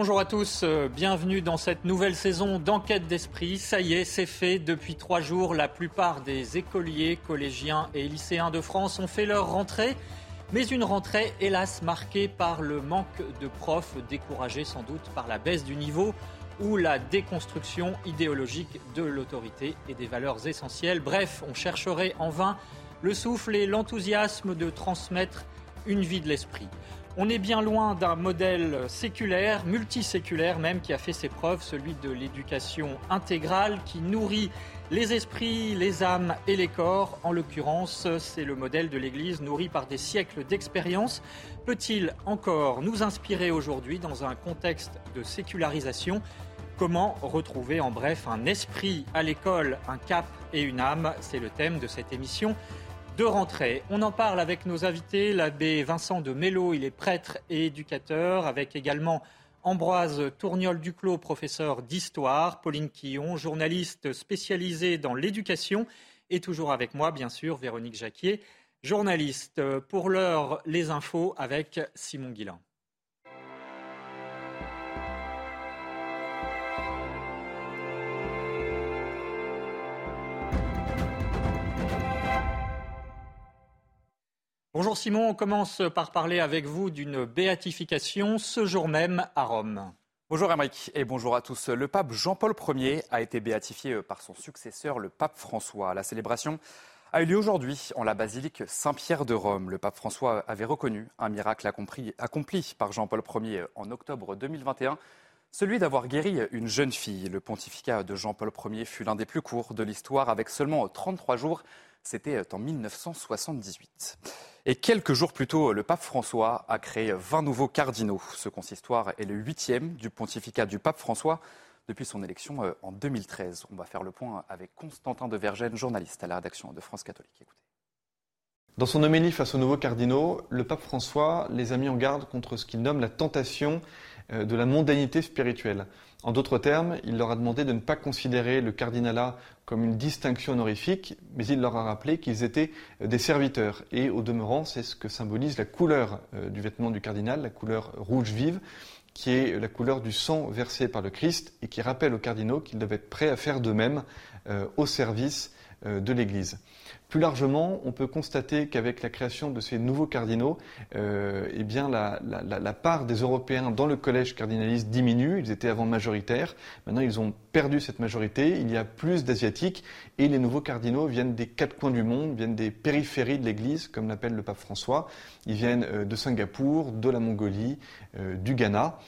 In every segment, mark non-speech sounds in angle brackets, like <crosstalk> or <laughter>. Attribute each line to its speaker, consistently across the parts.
Speaker 1: Bonjour à tous, euh, bienvenue dans cette nouvelle saison d'Enquête d'Esprit. Ça y est, c'est fait. Depuis trois jours, la plupart des écoliers, collégiens et lycéens de France ont fait leur rentrée. Mais une rentrée, hélas, marquée par le manque de profs, découragés sans doute par la baisse du niveau ou la déconstruction idéologique de l'autorité et des valeurs essentielles. Bref, on chercherait en vain le souffle et l'enthousiasme de transmettre une vie de l'esprit. On est bien loin d'un modèle séculaire, multiséculaire même, qui a fait ses preuves, celui de l'éducation intégrale, qui nourrit les esprits, les âmes et les corps. En l'occurrence, c'est le modèle de l'Église nourri par des siècles d'expérience. Peut-il encore nous inspirer aujourd'hui dans un contexte de sécularisation? Comment retrouver en bref un esprit à l'école, un cap et une âme? C'est le thème de cette émission de rentrée. On en parle avec nos invités, l'abbé Vincent de Mello, il est prêtre et éducateur, avec également Ambroise Tourniol-Duclos, professeur d'histoire, Pauline Quillon, journaliste spécialisée dans l'éducation, et toujours avec moi, bien sûr, Véronique Jacquier, journaliste. Pour l'heure, les infos avec Simon Guillain. Bonjour Simon, on commence par parler avec vous d'une béatification ce jour même à Rome.
Speaker 2: Bonjour Émeric et bonjour à tous. Le pape Jean-Paul Ier a été béatifié par son successeur, le pape François. La célébration a eu lieu aujourd'hui en la basilique Saint-Pierre de Rome. Le pape François avait reconnu un miracle accompli par Jean-Paul Ier en octobre 2021, celui d'avoir guéri une jeune fille. Le pontificat de Jean-Paul Ier fut l'un des plus courts de l'histoire avec seulement 33 jours. C'était en 1978. Et quelques jours plus tôt, le pape François a créé 20 nouveaux cardinaux. Ce consistoire est le huitième du pontificat du pape François depuis son élection euh, en 2013. On va faire le point avec Constantin de Vergène, journaliste à la rédaction de France Catholique.
Speaker 3: Dans son homélie face aux nouveaux cardinaux, le pape François les a mis en garde contre ce qu'il nomme la tentation euh, de la mondanité spirituelle. En d'autres termes, il leur a demandé de ne pas considérer le cardinalat comme une distinction honorifique, mais il leur a rappelé qu'ils étaient euh, des serviteurs. Et au demeurant, c'est ce que symbolise la couleur euh, du vêtement du cardinal, la couleur rouge vive, qui est la couleur du sang versé par le Christ et qui rappelle aux cardinaux qu'ils doivent être prêts à faire de même au service de l'Église. Plus largement, on peut constater qu'avec la création de ces nouveaux cardinaux, euh, eh bien la, part des Européens dans le collège cardinaliste diminue. Ils étaient avant majoritaires. Maintenant, ils ont perdu cette majorité. Il y a plus d'Asiatiques et les nouveaux cardinaux viennent des quatre coins du monde, viennent des périphéries de l'Église, comme l'appelle le pape François. Ils viennent euh, de Singapour, de la Mongolie, du Ghana.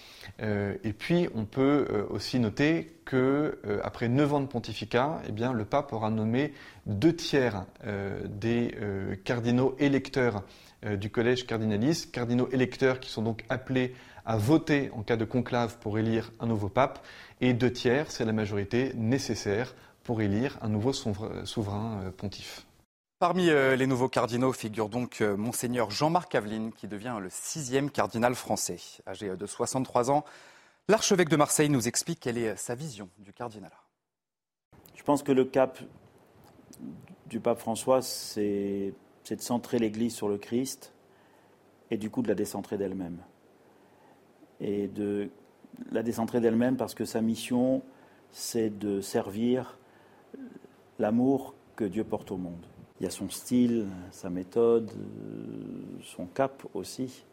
Speaker 3: Euh, et puis, on peut euh, aussi noter que euh, après neuf ans de pontificat, eh bien, le pape aura nommé deux tiers des cardinaux électeurs du collège cardinaliste, cardinaux électeurs qui sont donc appelés à voter en cas de conclave pour élire un nouveau pape, et deux tiers, c'est la majorité nécessaire pour élire un nouveau souverain pontife.
Speaker 2: Parmi les nouveaux cardinaux figure donc Monseigneur Jean-Marc Aveline, qui devient le sixième cardinal français. Âgé de 63 ans, L'archevêque de Marseille nous explique quelle est sa vision du cardinalat.
Speaker 4: Je pense que le cap du pape François, c'est de centrer l'Église sur le Christ et du coup de la décentrer d'elle-même. Et de la décentrer d'elle-même parce que sa mission, c'est de servir l'amour que Dieu porte au monde. Il y a son style, sa méthode, son cap aussi.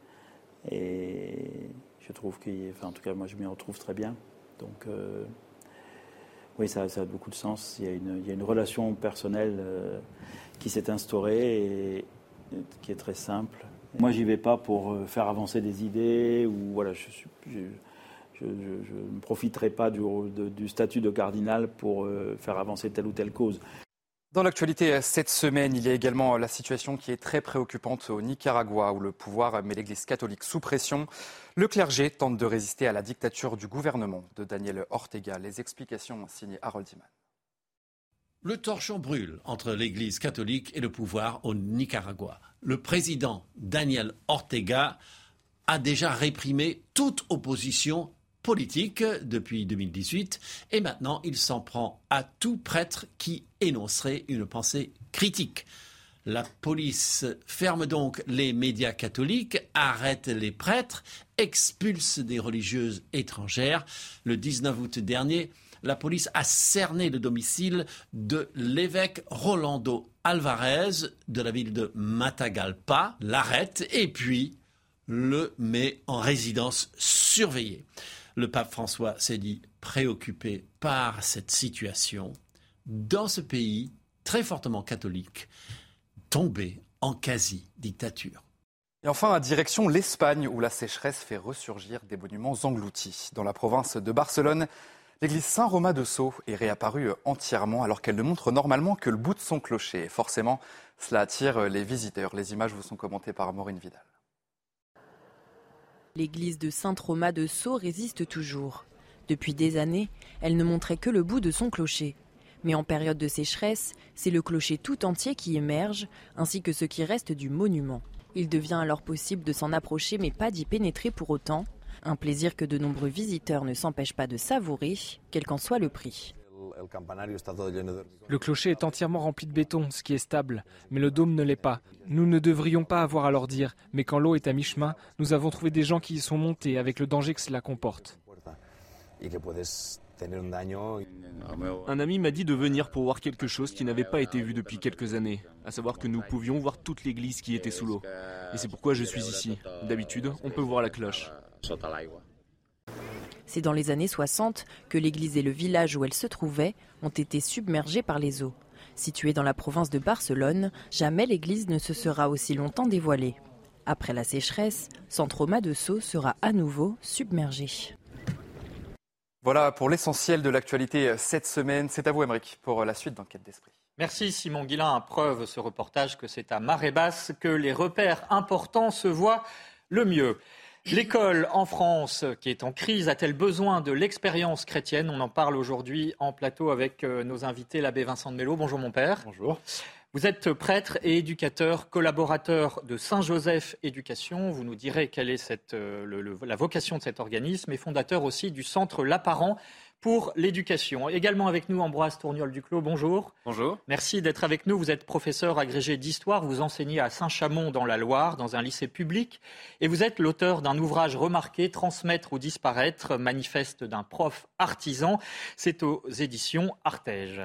Speaker 4: Et je trouve qu'il, en tout cas, moi, je m'y retrouve très bien. Donc, euh, oui, ça, a beaucoup de sens. Il y a une, relation personnelle euh, qui s'est instaurée et, qui est très simple. Moi, j'y vais pas pour euh, faire avancer des idées ou voilà, je ne profiterai pas du, statut de cardinal pour faire avancer telle ou telle cause.
Speaker 2: Dans l'actualité cette semaine, il y a également la situation qui est très préoccupante au Nicaragua, où le pouvoir met l'Église catholique sous pression. Le clergé tente de résister à la dictature du gouvernement de Daniel Ortega. Les explications signées Harold Iman.
Speaker 5: Le torchon brûle entre l'Église catholique et le pouvoir au Nicaragua. Le président Daniel Ortega a déjà réprimé toute opposition politique depuis 2018 et maintenant il s'en prend à tout prêtre qui énoncerait une pensée critique. La police ferme donc les médias catholiques, arrête les prêtres, expulse des religieuses étrangères. Le 19 août dernier, la police a cerné le domicile de l'évêque Rolando Alvarez de la ville de Matagalpa, l'arrête et puis le met en résidence surveillée. Le pape François s'est dit préoccupé par cette situation dans ce pays très fortement catholique, tombé en quasi-dictature.
Speaker 2: Et enfin, direction l'Espagne, où la sécheresse fait ressurgir des monuments engloutis. Dans la province de Barcelone, l'église Saint-Romain de Sceaux est réapparue entièrement alors qu'elle ne montre normalement que le bout de son clocher. forcément, cela attire les visiteurs. Les images vous sont commentées par Maureen Vidal.
Speaker 6: L'église de Saint-Romain de Sceaux résiste toujours. Depuis des années, elle ne montrait que le bout de son clocher. Mais en période de sécheresse, c'est le clocher tout entier qui émerge, ainsi que ce qui reste du monument. Il devient alors possible de s'en approcher mais pas d'y pénétrer pour autant. Un plaisir que de nombreux visiteurs ne s'empêchent pas de savourer, quel qu'en soit le prix.
Speaker 7: Le clocher est entièrement rempli de béton, ce qui est stable, mais le dôme ne l'est pas. Nous ne devrions pas avoir à leur dire, mais quand l'eau est à mi-chemin, nous avons trouvé des gens qui y sont montés avec le danger que cela comporte.
Speaker 8: Un ami m'a dit de venir pour voir quelque chose qui n'avait pas été vu depuis quelques années, à savoir que nous pouvions voir toute l'église qui était sous l'eau. Et c'est pourquoi je suis ici. D'habitude, on peut voir la cloche.
Speaker 6: C'est dans les années 60 que l'église et le village où elle se trouvait ont été submergés par les eaux. Située dans la province de Barcelone, jamais l'église ne se sera aussi longtemps dévoilée. Après la sécheresse, San Trauma de Sceaux sera à nouveau submergé.
Speaker 2: Voilà pour l'essentiel de l'actualité cette semaine. C'est à vous, Émeric, pour la suite d'Enquête d'Esprit.
Speaker 1: Merci Simon Guillain. Preuve ce reportage que c'est à marée basse que les repères importants se voient le mieux. L'école en France, qui est en crise, a-t-elle besoin de l'expérience chrétienne? On en parle aujourd'hui en plateau avec euh, nos invités, l'abbé Vincent de Mello. Bonjour mon père.
Speaker 9: Bonjour.
Speaker 1: Vous êtes prêtre et éducateur, collaborateur de Saint-Joseph Éducation. Vous nous direz quelle est euh, la vocation de cet organisme et fondateur aussi du centre L'Apparent pour l'éducation. Également avec nous, Ambroise Tourniol-Duclos, bonjour.
Speaker 9: Bonjour.
Speaker 1: Merci d'être avec nous. Vous êtes professeur agrégé d'histoire, vous enseignez à Saint-Chamond dans la Loire, dans un lycée public, et vous êtes l'auteur d'un ouvrage remarqué, Transmettre ou disparaître, manifeste d'un prof artisan. C'est aux éditions Artege.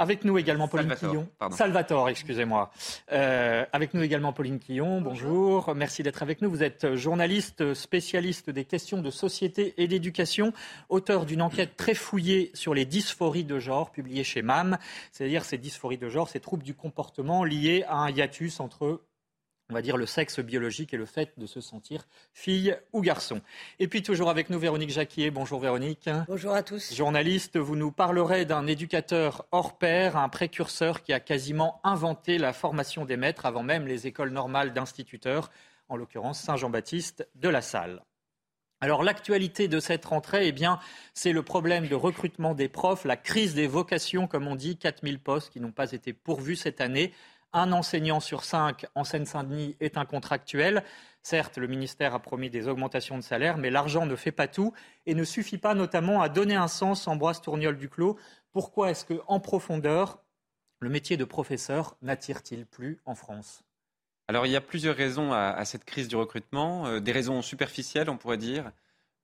Speaker 1: Avec nous également Pauline Quillon. Salvatore, excusez-moi. Euh, avec nous également Pauline Quillon. Bonjour. Merci d'être avec nous. Vous êtes journaliste spécialiste des questions de société et d'éducation, auteur d'une enquête très fouillée sur les dysphories de genre publiée chez MAM, c'est-à-dire ces dysphories de genre, ces troubles du comportement liés à un hiatus entre on va dire, le sexe biologique et le fait de se sentir fille ou garçon. Et puis toujours avec nous, Véronique Jacquier. Bonjour Véronique.
Speaker 10: Bonjour à tous.
Speaker 1: Journaliste, vous nous parlerez d'un éducateur hors pair, un précurseur qui a quasiment inventé la formation des maîtres avant même les écoles normales d'instituteurs, en l'occurrence Saint-Jean-Baptiste de la Salle. Alors l'actualité de cette rentrée, eh bien, c'est le problème de recrutement des profs, la crise des vocations, comme on dit, 4000 postes qui n'ont pas été pourvus cette année. Un enseignant sur cinq en Seine-Saint-Denis est un contractuel. Certes, le ministère a promis des augmentations de salaire, mais l'argent ne fait pas tout et ne suffit pas notamment à donner un sens, Ambroise Tourniol du Clos. Pourquoi est-ce qu'en profondeur, le métier de professeur n'attire-t-il plus en France?
Speaker 9: Alors, il y a plusieurs raisons à, cette crise du recrutement. Euh, des raisons superficielles, on pourrait dire.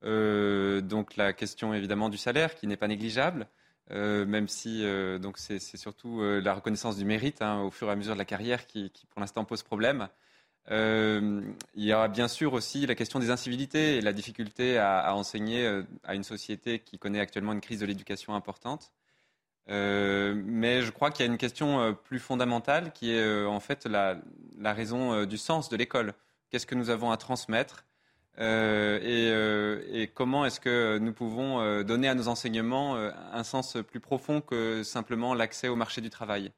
Speaker 9: Euh, donc, la question évidemment du salaire, qui n'est pas négligeable. Euh, même si euh, donc c'est, surtout euh, la reconnaissance du mérite hein, au fur et à mesure de la carrière qui, pour l'instant pose problème. il y aura bien sûr aussi la question des incivilités et la difficulté à, enseigner à une société qui connaît actuellement une crise de l'éducation importante. mais je crois qu'il y a une question plus fondamentale qui est en fait la raison du sens de l'école. Qu'est-ce que nous avons à transmettre euh, euh, et, comment est-ce que nous pouvons euh, donner à nos enseignements un sens plus profond que simplement l'accès au marché du travail?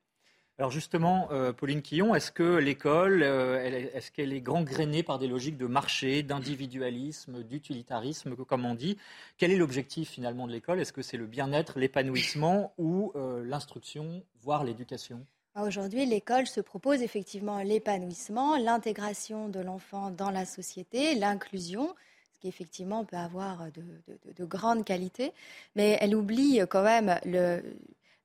Speaker 1: Alors justement, Pauline Quillon, est-ce que l'école, est-ce qu'elle est gangrénée par des logiques de marché, d'individualisme, d'utilitarisme, comme on dit? Quel est l'objectif finalement de l'école? Est-ce que c'est le bien-être, l'épanouissement ou l'instruction, voire l'éducation?
Speaker 10: Aujourd'hui, l'école se propose effectivement l'épanouissement, l'intégration de l'enfant dans la société, l'inclusion, ce qui effectivement peut avoir de, de grandes qualités, mais elle oublie quand même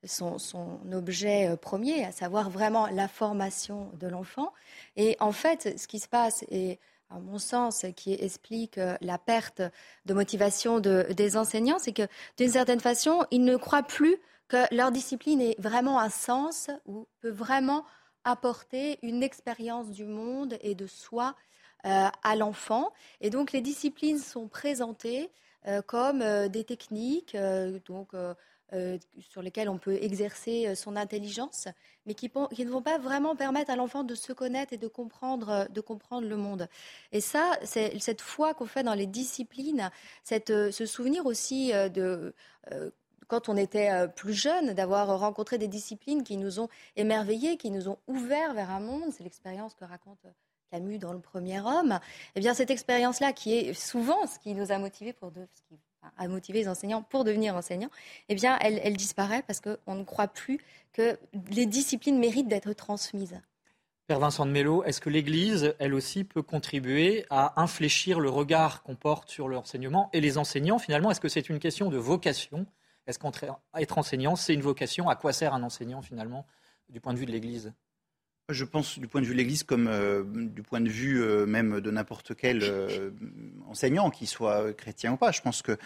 Speaker 10: son, objet euh, premier, à savoir vraiment la formation de l'enfant. Et en fait, ce qui se passe, et à mon sens, qui explique euh, la perte de motivation des enseignants, c'est que d'une certaine façon, ils ne croient plus que leur discipline ait vraiment un sens ou peut vraiment apporter une expérience du monde et de soi euh, à l'enfant. Et donc les disciplines sont présentées comme des techniques, donc euh, sur lesquels on peut exercer euh, son intelligence, mais qui, ne vont pas vraiment permettre à l'enfant de se connaître et de comprendre, euh, le monde. Et ça, c'est cette foi qu'on fait dans les disciplines, ce souvenir aussi de quand on était plus jeune, d'avoir rencontré des disciplines qui nous ont émerveillés, qui nous ont ouverts vers un monde. C'est l'expérience que raconte Camus dans Le Premier Homme. Eh bien, cette expérience-là, qui est souvent ce qui nous a motivés pour de, ce qui les enseignants pour devenir enseignants, eh bien, elle, disparaît parce qu'on ne croit plus que les disciplines méritent d'être transmises.
Speaker 1: Père Vincent de Mello, est-ce que l'Église, elle aussi, peut contribuer à infléchir le regard qu'on porte sur l'enseignement et les enseignants Finalement, est-ce que c'est une question de vocation Est-ce qu'être enseignant, c'est une vocation? À quoi sert un enseignant, finalement, du point de vue de l'Église?
Speaker 11: Je pense du point de vue de l'Église comme euh, du point de vue euh, même de n'importe quel euh, enseignant, qu'il soit chrétien ou pas. Je pense que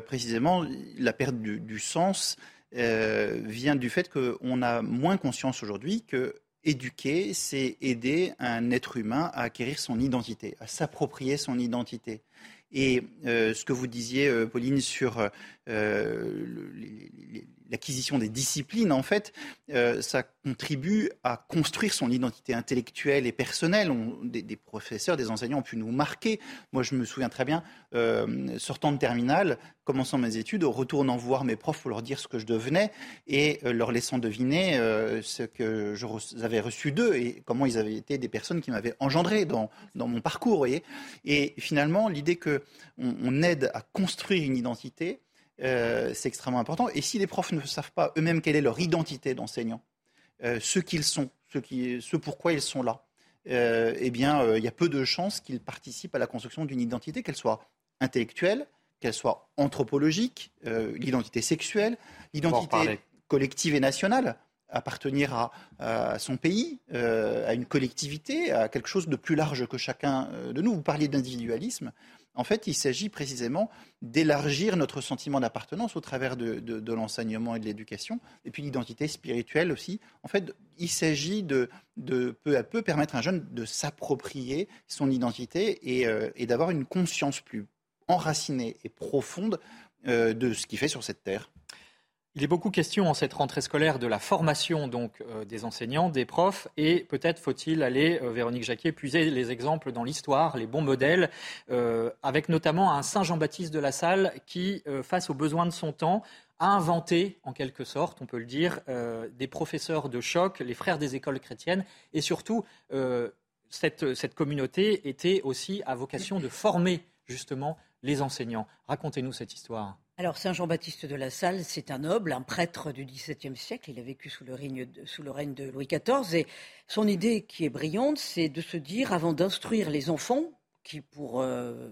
Speaker 11: précisément la perte du, sens vient du fait qu'on a moins conscience aujourd'hui que éduquer, c'est aider un être humain à acquérir son identité, à s'approprier son identité. Et ce que vous disiez, Pauline, sur l'acquisition des disciplines, en fait, euh, ça contribue à construire son identité intellectuelle et personnelle. des, professeurs, des enseignants ont pu nous marquer. Moi, je me souviens très bien, euh, sortant de terminale, commençant mes études, retournant voir mes profs pour leur dire ce que je devenais et euh, leur laissant deviner ce que j'avais reçu d'eux et comment ils avaient été des personnes qui m'avaient engendré dans, dans mon parcours. Et finalement, l'idée qu'on on aide à construire une identité, euh, c'est extrêmement important. Et si les profs ne savent pas eux-mêmes quelle est leur identité d'enseignant, euh, ce qu'ils sont, ce, qui, ce pourquoi ils sont là, euh, eh bien, il y a peu de chances qu'ils participent à la construction d'une identité, qu'elle soit intellectuelle, qu'elle soit anthropologique, l'identité sexuelle, l'identité collective et nationale appartenir à, à, son pays, à une collectivité, à quelque chose de plus large que chacun de nous. Vous parliez d'individualisme. En fait, il s'agit précisément d'élargir notre sentiment d'appartenance au travers de, l'enseignement et de l'éducation, et puis l'identité spirituelle aussi. En fait, il s'agit de, peu à peu permettre à un jeune de s'approprier son identité et, euh, d'avoir une conscience plus enracinée et profonde euh, de ce qu'il fait sur cette terre.
Speaker 1: Il est beaucoup question en cette rentrée scolaire de la formation donc euh, des enseignants, des profs, et peut-être faut-il aller, euh, Véronique Jacquet, puiser les exemples dans l'histoire, les bons modèles, euh, avec notamment un Saint Jean-Baptiste de la Salle qui, face aux besoins de son temps, a inventé, en quelque sorte, on peut le dire, des professeurs de choc, les frères des écoles chrétiennes, et surtout, cette communauté était aussi à vocation de former justement les enseignants. Racontez-nous cette histoire.
Speaker 12: Alors, Saint Jean-Baptiste de la Salle, c'est un noble, un prêtre du XVIIe siècle. Il a vécu sous le, règne de, Louis XIV. Et son idée qui est brillante, c'est de se dire, avant d'instruire les enfants, qui pour euh,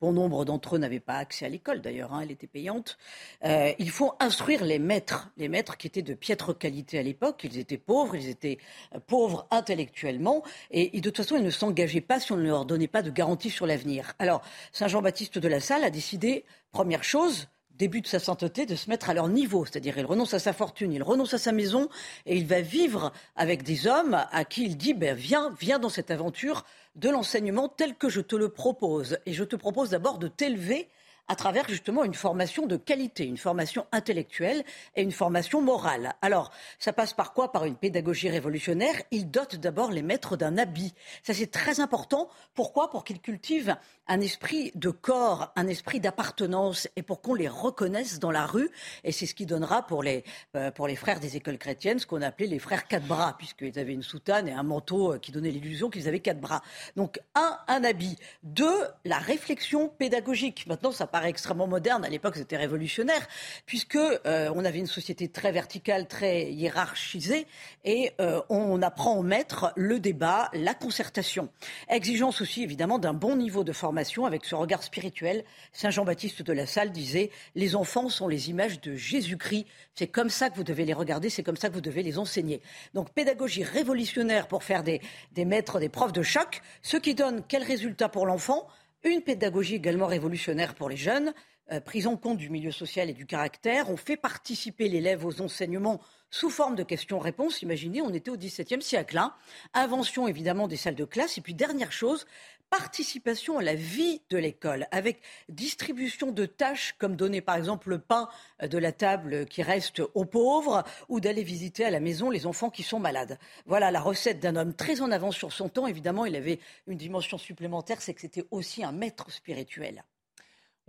Speaker 12: bon nombre d'entre eux n'avaient pas accès à l'école d'ailleurs, hein, elle était payante. Euh, il faut instruire les maîtres, les maîtres qui étaient de piètre qualité à l'époque, ils étaient pauvres, ils étaient euh, pauvres intellectuellement, et, de toute façon ils ne s'engageaient pas si on ne leur donnait pas de garantie sur l'avenir. Alors Saint Jean-Baptiste de la Salle a décidé, première chose, début de sa sainteté, de se mettre à leur niveau. C'est-à-dire, il renonce à sa fortune, il renonce à sa maison, et il va vivre avec des hommes à qui il dit, ben, viens, viens dans cette aventure de l'enseignement tel que je te le propose. Et je te propose d'abord de t'élever à travers justement une formation de qualité, une formation intellectuelle et une formation morale. Alors, ça passe par quoi? Par une pédagogie révolutionnaire. Il dote d'abord les maîtres d'un habit. Ça, c'est très important. Pourquoi? Pour qu'ils cultivent un esprit de corps, un esprit d'appartenance et pour qu'on les reconnaisse dans la rue. Et c'est ce qui donnera pour les, euh, pour les frères des écoles chrétiennes ce qu'on appelait les frères quatre bras, puisqu'ils avaient une soutane et un manteau euh, qui donnait l'illusion qu'ils avaient quatre bras. Donc, un, un habit. Deux, la réflexion pédagogique. Maintenant, ça extrêmement moderne. À l'époque, c'était révolutionnaire, puisque euh, on avait une société très verticale, très hiérarchisée, et on apprend aux maîtres le débat, la concertation. Exigence aussi, évidemment, d'un bon niveau de formation avec ce regard spirituel. Saint Jean-Baptiste de la Salle disait Les enfants sont les images de Jésus-Christ. C'est comme ça que vous devez les regarder, c'est comme ça que vous devez les enseigner. Donc, pédagogie révolutionnaire pour faire des, des maîtres, des profs de choc, ce qui donne quel résultat pour l'enfant? Une pédagogie également révolutionnaire pour les jeunes. Euh, prise en compte du milieu social et du caractère. On fait participer l'élève aux enseignements sous forme de questions-réponses. Imaginez, on était au XVIIe siècle. Hein. Invention évidemment des salles de classe. Et puis dernière chose, participation à la vie de l'école, avec distribution de tâches comme donner par exemple le pain de la table qui reste aux pauvres ou d'aller visiter à la maison les enfants qui sont malades. Voilà la recette d'un homme très en avance sur son temps. Évidemment, il avait une dimension supplémentaire, c'est que c'était aussi un maître spirituel.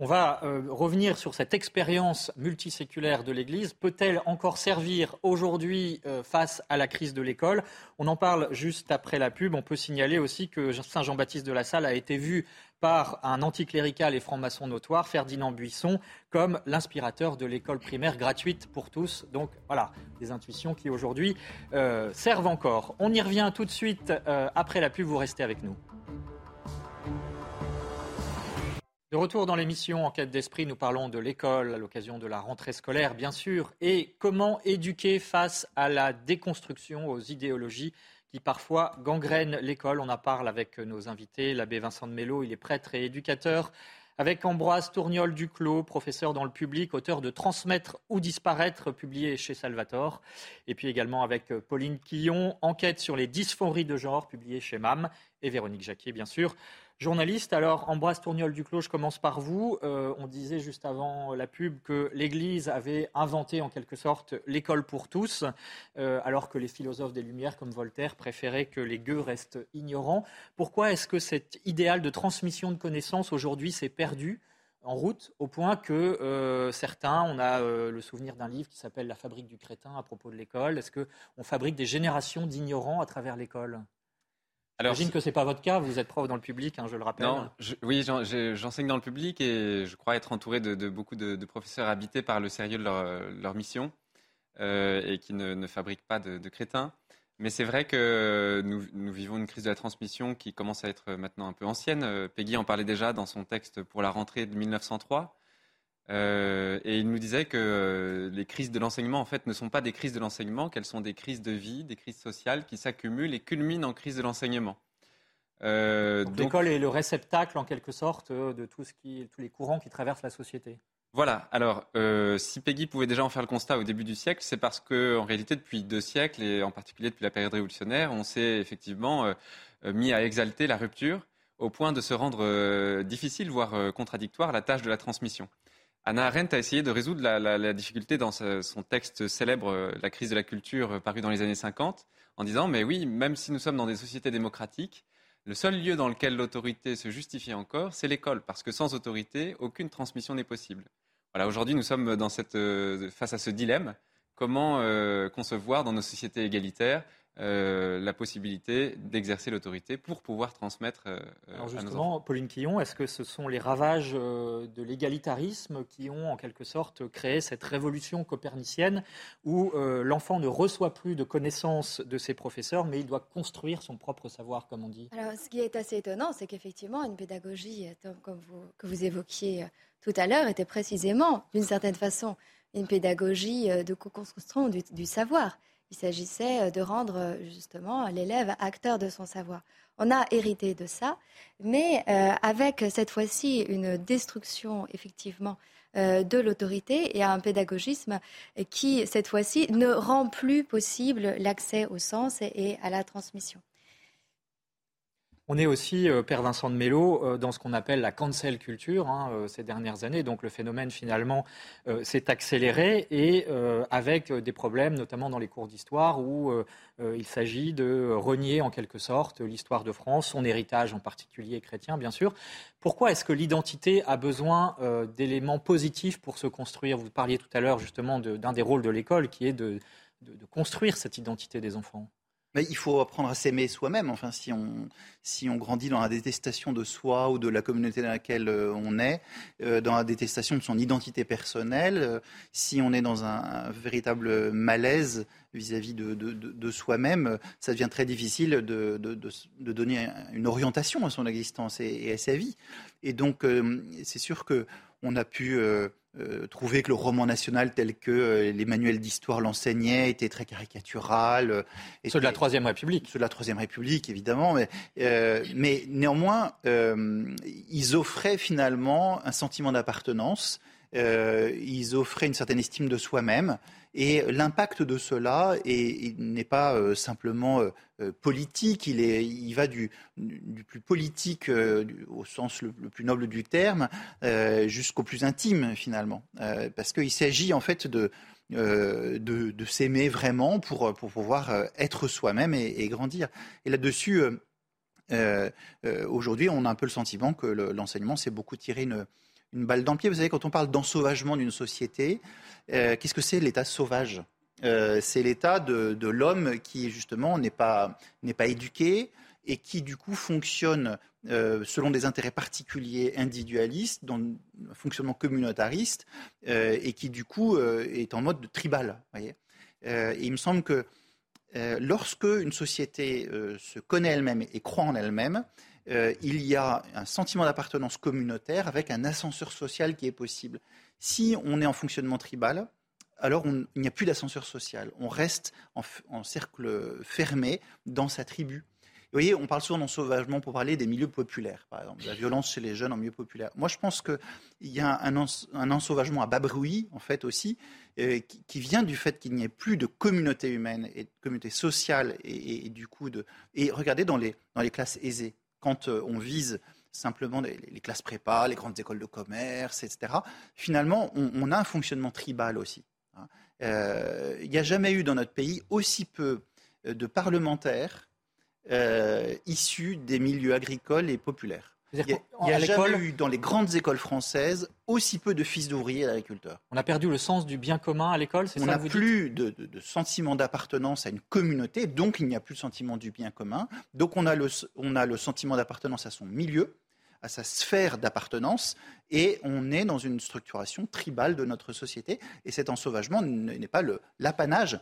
Speaker 1: On va euh, revenir sur cette expérience multiséculaire de l'Église. Peut-elle encore servir aujourd'hui euh, face à la crise de l'école? On en parle juste après la pub. On peut signaler aussi que Saint Jean-Baptiste de la Salle a été vu par un anticlérical et franc-maçon notoire, Ferdinand Buisson, comme l'inspirateur de l'école primaire gratuite pour tous. Donc voilà, des intuitions qui aujourd'hui euh, servent encore. On y revient tout de suite après la pub. Vous restez avec nous. De retour dans l'émission Enquête d'esprit, nous parlons de l'école à l'occasion de la rentrée scolaire, bien sûr, et comment éduquer face à la déconstruction, aux idéologies qui parfois gangrènent l'école. On en parle avec nos invités, l'abbé Vincent de Mello, il est prêtre et éducateur, avec Ambroise Tourniol Duclos, professeur dans le public, auteur de Transmettre ou disparaître, publié chez Salvatore, et puis également avec Pauline Quillon, Enquête sur les dysphories de genre, publié chez MAM, et Véronique Jacquier, bien sûr journaliste. Alors, Ambroise Tourniol Duclos, je commence par vous. Euh, on disait juste avant la pub que l'Église avait inventé en quelque sorte l'école pour tous, euh, alors que les philosophes des Lumières comme Voltaire préféraient que les gueux restent ignorants. Pourquoi est-ce que cet idéal de transmission de connaissances aujourd'hui s'est perdu en route, au point que euh, certains, on a le souvenir d'un livre qui s'appelle La fabrique du crétin à propos de l'école. Est-ce qu'on fabrique des générations d'ignorants à travers l'école? J'imagine que ce n'est pas votre cas, vous êtes prof dans le public, hein, je le rappelle.
Speaker 9: Non, oui, j'enseigne dans le public et je crois être entouré de, beaucoup de, professeurs habités par le sérieux de leur, mission euh, et qui ne, fabriquent pas de, crétins. Mais c'est vrai que nous, nous, vivons une crise de la transmission qui commence à être maintenant un peu ancienne. Euh, Peggy en parlait déjà dans son texte pour la rentrée de 1903. Euh, et il nous disait que euh, les crises de l'enseignement, en fait, ne sont pas des crises de l'enseignement, qu'elles sont des crises de vie, des crises sociales qui s'accumulent et culminent en crise de l'enseignement.
Speaker 1: Euh, donc, l'école est le réceptacle, en quelque sorte, de tout ce qui, tous les courants qui traversent la société.
Speaker 9: Voilà. Alors, si Peggy pouvait déjà en faire le constat au début du siècle, c'est parce que, en réalité, depuis deux siècles et en particulier depuis la période révolutionnaire, on s'est effectivement mis à exalter la rupture au point de se rendre difficile, voire contradictoire, la tâche de la transmission. Anna Arendt a essayé de résoudre la, difficulté dans son texte célèbre euh, La crise de la culture, euh, paru dans les années 50, en disant Mais oui, même si nous sommes dans des sociétés démocratiques, le seul lieu dans lequel l'autorité se justifie encore, c'est l'école, parce que sans autorité, aucune transmission n'est possible. Voilà, aujourd'hui, nous sommes euh, face à ce dilemme. Comment concevoir dans nos sociétés égalitaires euh, la possibilité d'exercer l'autorité pour pouvoir transmettre euh,
Speaker 1: Alors justement, Pauline Quillon, est-ce que ce sont les ravages euh, de l'égalitarisme qui ont en quelque sorte créé cette révolution copernicienne où l'enfant ne reçoit plus de connaissances de ses professeurs, mais il doit construire son propre savoir, comme on dit?
Speaker 10: Alors, ce qui est assez étonnant, c'est qu'effectivement, une pédagogie, comme vous, que vous évoquiez tout à l'heure, était précisément, d'une certaine façon, une pédagogie de co-construction du savoir. Il s'agissait euh, de rendre euh, justement l'élève acteur de son savoir. On a hérité de ça, mais euh, avec cette fois-ci une destruction effectivement de l'autorité et un pédagogisme qui, cette fois-ci, ne rend plus possible l'accès au sens et, à la transmission.
Speaker 1: On est aussi, euh, Père Vincent de Mello, euh, dans ce qu'on appelle la cancel culture hein, euh, ces dernières années. Donc le phénomène finalement s'est accéléré et avec des problèmes, notamment dans les cours d'histoire, où il s'agit de renier en quelque sorte l'histoire de France, son héritage en particulier chrétien, bien sûr. Pourquoi est-ce que l'identité a besoin d'éléments positifs pour se construire? Vous parliez tout à l'heure justement d'un des rôles de l'école qui est de construire cette identité des enfants
Speaker 11: il faut apprendre à s'aimer soi-même. Enfin, si on, si on grandit dans la détestation de soi ou de la communauté dans laquelle euh, on est, euh, dans la détestation de son identité personnelle, euh, si on est dans un, véritable malaise vis-à-vis de, soi-même, ça devient très difficile de, de, donner une orientation à son existence et, à sa vie. Et donc, c'est sûr que on a pu euh, trouver que le roman national tel que euh, les manuels d'histoire l'enseignaient était très caricatural. Euh,
Speaker 1: ceux de la Troisième République.
Speaker 11: Ceux de la Troisième République, évidemment. Mais, mais néanmoins, ils offraient finalement un sentiment d'appartenance. Ils offraient une certaine estime de soi-même. Et l'impact de cela n'est pas euh, simplement euh, euh, politique, il, va du, plus politique au sens le, plus noble du terme jusqu'au plus intime finalement. parce qu'il s'agit en fait de, s'aimer vraiment pour, pouvoir être soi-même et, grandir. Et là-dessus, aujourd'hui, on a un peu le sentiment que l'enseignement s'est beaucoup tiré une une balle dans le pied. Vous savez, quand on parle d'ensauvagement d'une société, euh, qu'est-ce que c'est l'état sauvage? Euh, C'est l'état de, l'homme qui, justement, n'est pas, pas éduqué et qui, du coup, fonctionne euh, selon des intérêts particuliers individualistes, dans un fonctionnement communautariste, et qui, du coup, est en mode tribal. Voyez et il me semble que lorsque une société se connaît elle-même et croit en elle-même, euh, il y a un sentiment d'appartenance communautaire avec un ascenseur social qui est possible. Si on est en fonctionnement tribal, alors il n'y a plus d'ascenseur social. On reste en, cercle fermé dans sa tribu. Vous voyez, on parle souvent d'ensauvagement pour parler des milieux populaires, par exemple, la violence chez les jeunes en milieu populaire. Moi, je pense qu'il y a un, ensauvagement à bas bruit, en fait, aussi, euh, qui, vient du fait qu'il n'y ait plus de communauté humaine et de communauté sociale, et, du coup, de... et regardez dans les, dans les classes aisées quand euh, on vise simplement les, classes prépa, les grandes écoles de commerce, etc., finalement, on, a un fonctionnement tribal aussi. Hein. Euh, il n'y a jamais eu dans notre pays aussi peu euh, de parlementaires issus des milieux agricoles et populaires. Il n'y a, jamais eu dans les grandes écoles françaises aussi peu de fils d'ouvriers d'agriculteurs.
Speaker 1: On a perdu le sens du bien commun à l'école, c'est
Speaker 11: ça
Speaker 1: On n'a
Speaker 11: plus de, sentiment d'appartenance à une communauté, donc il n'y a plus de sentiment du bien commun. Donc on a le, on a le sentiment d'appartenance à son milieu, à sa sphère d'appartenance, et on est dans une structuration tribale de notre société. Et cet ensauvagement n'est pas l'apanage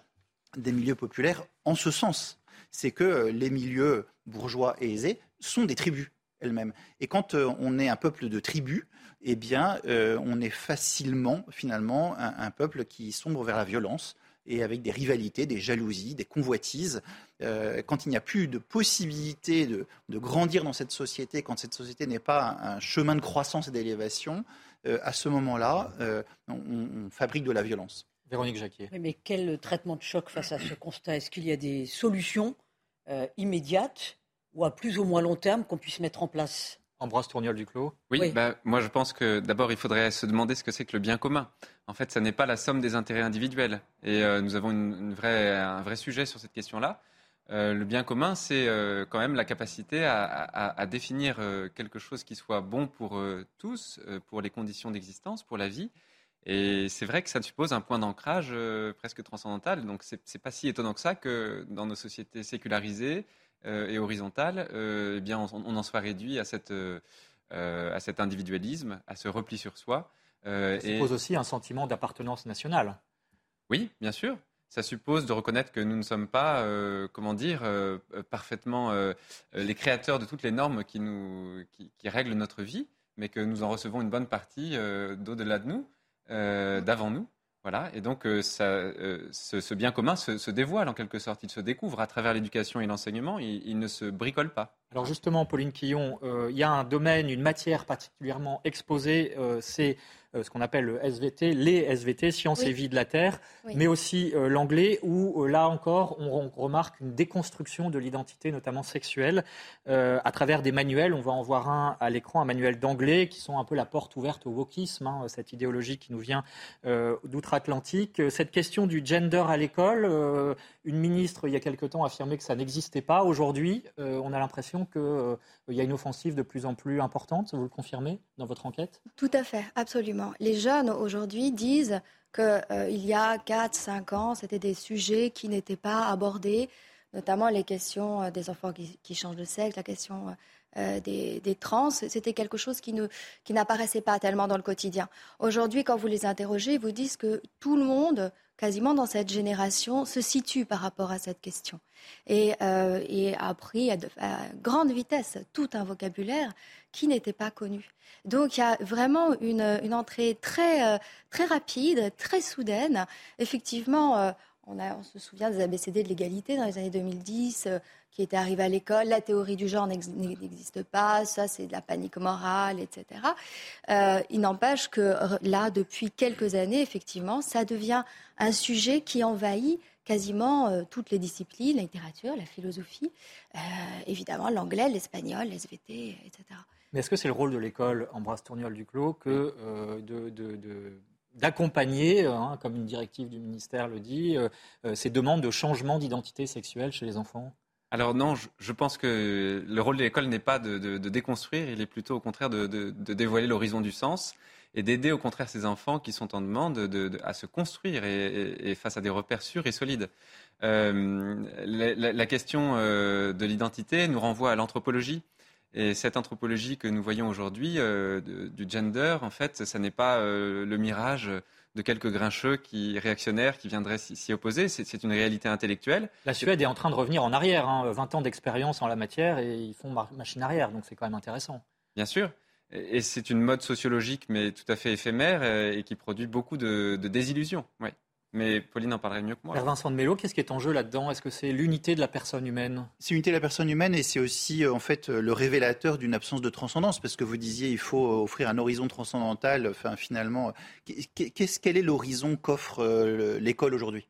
Speaker 11: des milieux populaires en ce sens. C'est que les milieux bourgeois et aisés sont des tribus elle-même. Et quand euh, on est un peuple de tribus, eh bien, euh, on est facilement, finalement, un, peuple qui sombre vers la violence et avec des rivalités, des jalousies, des convoitises. Euh, quand il n'y a plus de possibilité de, grandir dans cette société, quand cette société n'est pas un, chemin de croissance et d'élévation, à ce moment-là, on, fabrique de la violence.
Speaker 1: Véronique Jacquier.
Speaker 12: mais quel traitement de choc face à ce constat? Est-ce qu'il y a des solutions immédiates ou à plus ou moins long terme qu'on puisse mettre en place
Speaker 1: Ambroise Tourniol du Clos?
Speaker 9: Oui, Bah, moi je pense que d'abord il faudrait se demander ce que c'est que le bien commun. En fait, ça n'est pas la somme des intérêts individuels. Et euh, nous avons une, vraie, un vrai sujet sur cette question-là. Euh, le bien commun, c'est euh, quand même la capacité à, à définir quelque chose qui soit bon pour tous, pour les conditions d'existence, pour la vie. Et c'est vrai que ça suppose un point d'ancrage presque transcendantal. Donc c'est pas si étonnant que ça que dans nos sociétés sécularisées, euh, et horizontale, euh, eh bien, on, en soit réduit à, cette, euh, à cet individualisme, à ce repli sur soi.
Speaker 1: ça suppose aussi un sentiment d'appartenance nationale.
Speaker 9: Oui, bien sûr. Ça suppose de reconnaître que nous ne sommes pas, comment dire, parfaitement les créateurs de toutes les normes qui, nous, qui, qui, règlent notre vie, mais que nous en recevons une bonne partie d'au-delà de nous, d'avant nous. Voilà, et donc euh, ça, euh, ce, bien commun se, dévoile en quelque sorte, il se découvre à travers l'éducation et l'enseignement, il, ne se bricole pas.
Speaker 1: Alors justement, Pauline Quillon, euh, il y a un domaine, une matière particulièrement exposée, c'est ce qu'on appelle le SVT, les SVT, sciences et vie de la Terre, mais aussi euh, l'anglais, où euh, là encore, on, remarque une déconstruction de l'identité, notamment sexuelle, à travers des manuels. On va en voir un à l'écran, un manuel d'anglais, qui sont un peu la porte ouverte au wokisme, hein, cette idéologie qui nous vient d'outre-Atlantique. Cette question du gender à l'école, une ministre, il y a quelque temps, affirmait que ça n'existait pas. Aujourd'hui, on a l'impression qu'il y a une offensive de plus en plus importante. Vous le confirmez dans votre enquête?
Speaker 10: Tout à fait, absolument. Les jeunes aujourd'hui disent qu'il euh, y a 4-5 ans, c'était des sujets qui n'étaient pas abordés, notamment les questions euh, des enfants qui, changent de sexe, la question euh, des, trans. C'était quelque chose qui, qui n'apparaissait pas tellement dans le quotidien. Aujourd'hui, quand vous les interrogez, ils vous disent que tout le monde quasiment dans cette génération, se situe par rapport à cette question. Et, euh, a appris à, grande vitesse tout un vocabulaire qui n'était pas connu. Donc il y a vraiment une, entrée très, euh, très rapide, très soudaine. Effectivement, euh, on, a, on, se souvient des ABCD de l'égalité dans les années 2010 qui était arrivé à l'école. La théorie du genre n'existe pas, ça c'est de la panique morale, etc. Euh, il n'empêche que là, depuis quelques années, effectivement, ça devient un sujet qui envahit quasiment euh, toutes les disciplines, la littérature, la philosophie, euh, évidemment l'anglais, l'espagnol, l'SVT, etc.
Speaker 1: Mais est-ce que c'est le rôle de l'école, Ambroise Tourniol Duclos, que de, d'accompagner, hein, comme une directive du ministère le dit, ces demandes de changement d'identité sexuelle chez les enfants
Speaker 9: alors non, je, pense que le rôle de l'école n'est pas de, déconstruire, il est plutôt au contraire de, dévoiler l'horizon du sens et d'aider au contraire ces enfants qui sont en demande à se construire et, face à des repères sûrs et solides. Euh, la, question euh, de l'identité nous renvoie à l'anthropologie. Et cette anthropologie que nous voyons aujourd'hui euh, du gender, en fait, ça n'est pas le mirage de quelques grincheux qui, réactionnaires qui viendraient s'y opposer. C'est une réalité intellectuelle.
Speaker 1: La Suède est en train de revenir en arrière. 20 hein. ans d'expérience en la matière et ils font machine arrière. Donc c'est quand même intéressant.
Speaker 9: Bien sûr. Et c'est une mode sociologique, mais tout à fait éphémère euh, et qui produit beaucoup de, de désillusions. Oui. Mais Pauline en parlerait mieux que moi.
Speaker 1: Vincent de Mello, qu'est-ce qui est en jeu là-dedans? Est-ce que c'est l'unité de la personne humaine?
Speaker 11: C'est l'unité de la personne humaine et c'est aussi euh, en fait euh, le révélateur d'une absence de transcendance parce que vous disiez il faut euh, offrir un horizon transcendantal. Enfin, finalement, qu'est-ce quel est l'horizon qu'offre l'école aujourd'hui?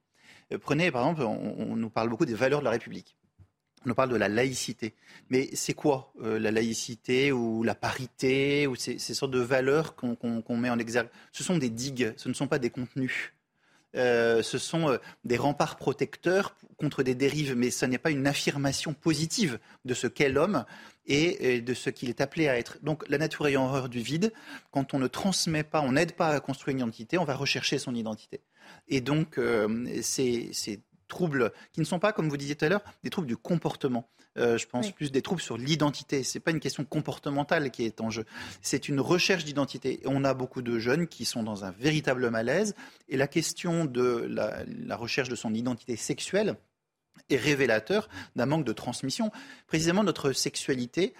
Speaker 11: Prenez par exemple, on, nous parle beaucoup des valeurs de la République. On nous parle de la laïcité. Mais c'est quoi la laïcité ou la parité ou ces, sortes de valeurs qu'on met en exergue? Ce sont des digues, ce ne sont pas des contenus. Euh, ce sont euh, des remparts protecteurs contre des dérives, mais ce n'est pas une affirmation positive de ce qu'est l'homme et de ce qu'il est appelé à être. Donc la nature ayant horreur du vide, quand on ne transmet pas, on n'aide pas à construire une identité, on va rechercher son identité. Et donc euh, c'est troubles qui ne sont pas, comme vous disiez tout à l'heure, des troubles du comportement. Euh, je pense plus des troubles sur l'identité. Ce n'est pas une question comportementale qui est en jeu. C'est une recherche d'identité. On a beaucoup de jeunes qui sont dans un véritable malaise. Et la question de la, recherche de son identité sexuelle est révélateur d'un manque de transmission. Précisément, notre sexualité,